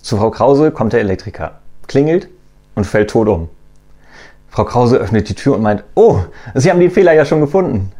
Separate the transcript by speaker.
Speaker 1: Zu Frau Krause kommt der Elektriker, klingelt und fällt tot um. Frau Krause öffnet die Tür und meint, oh, Sie haben den Fehler ja schon gefunden.